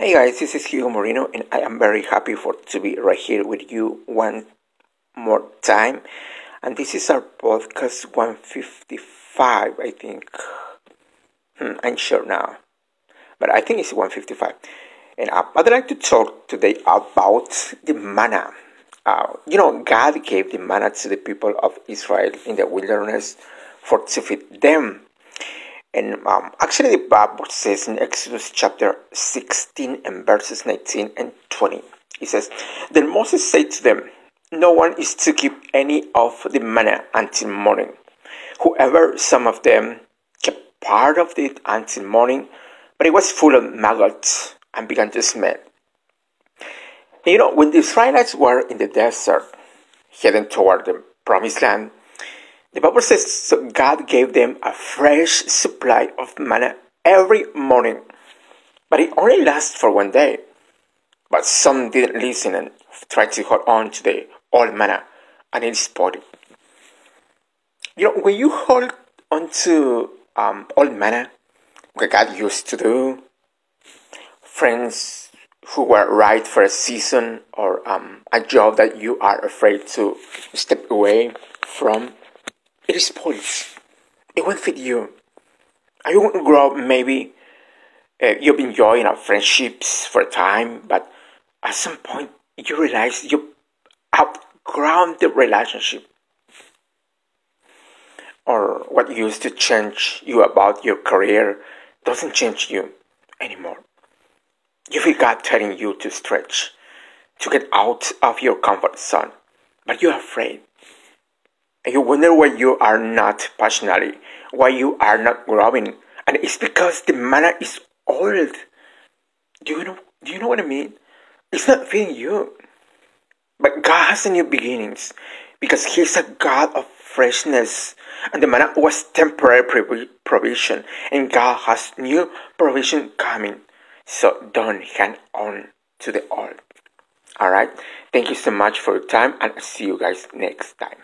Hey guys, this is Hugo Moreno, and I am very happy for to be right here with you one more time. And this is our podcast 155, I think. Hmm, I'm sure now, but I think it's 155. And I'd like to talk today about the manna. Uh, you know, God gave the manna to the people of Israel in the wilderness for to feed them and um, actually, the Bible says in Exodus chapter 16 and verses 19 and 20, it says, Then Moses said to them, No one is to keep any of the manna until morning. Whoever, some of them, kept part of it until morning, but it was full of maggots and began to smell. And you know, when the Israelites were in the desert, heading toward the promised land, the Bible says so God gave them a fresh supply of manna every morning, but it only lasted for one day. But some didn't listen and tried to hold on to the old manna, and it spoiled. You know, when you hold on to um, old manna, what God used to do, friends who were right for a season or um, a job that you are afraid to step away from, it is spoils. It won't fit you. And you won't grow up, maybe uh, you've been enjoying our friendships for a time, but at some point you realize you outgrown the relationship. Or what used to change you about your career doesn't change you anymore. You feel God telling you to stretch, to get out of your comfort zone, but you're afraid you wonder why you are not passionately, why you are not growing. And it's because the manna is old. Do you know do you know what I mean? It's not feeding you. But God has a new beginnings because He's a God of freshness. And the manna was temporary provision, and God has new provision coming. So don't hang on to the old. Alright? Thank you so much for your time, and I'll see you guys next time.